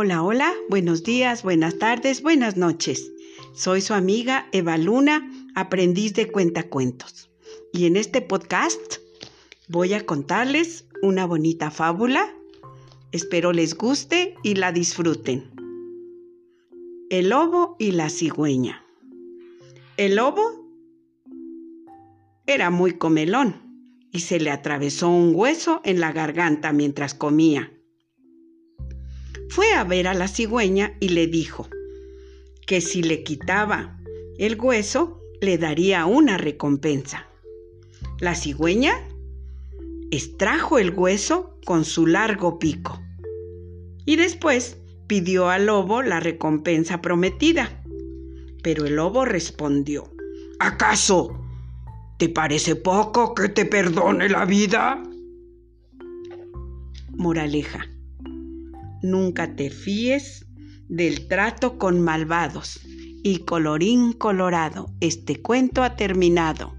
Hola, hola, buenos días, buenas tardes, buenas noches. Soy su amiga Eva Luna, aprendiz de cuentacuentos. Y en este podcast voy a contarles una bonita fábula. Espero les guste y la disfruten. El lobo y la cigüeña. El lobo era muy comelón y se le atravesó un hueso en la garganta mientras comía. Fue a ver a la cigüeña y le dijo que si le quitaba el hueso le daría una recompensa. La cigüeña extrajo el hueso con su largo pico y después pidió al lobo la recompensa prometida. Pero el lobo respondió, ¿acaso ¿Te parece poco que te perdone la vida? Moraleja nunca te fíes del trato con malvados. Y colorín colorado, este cuento ha terminado.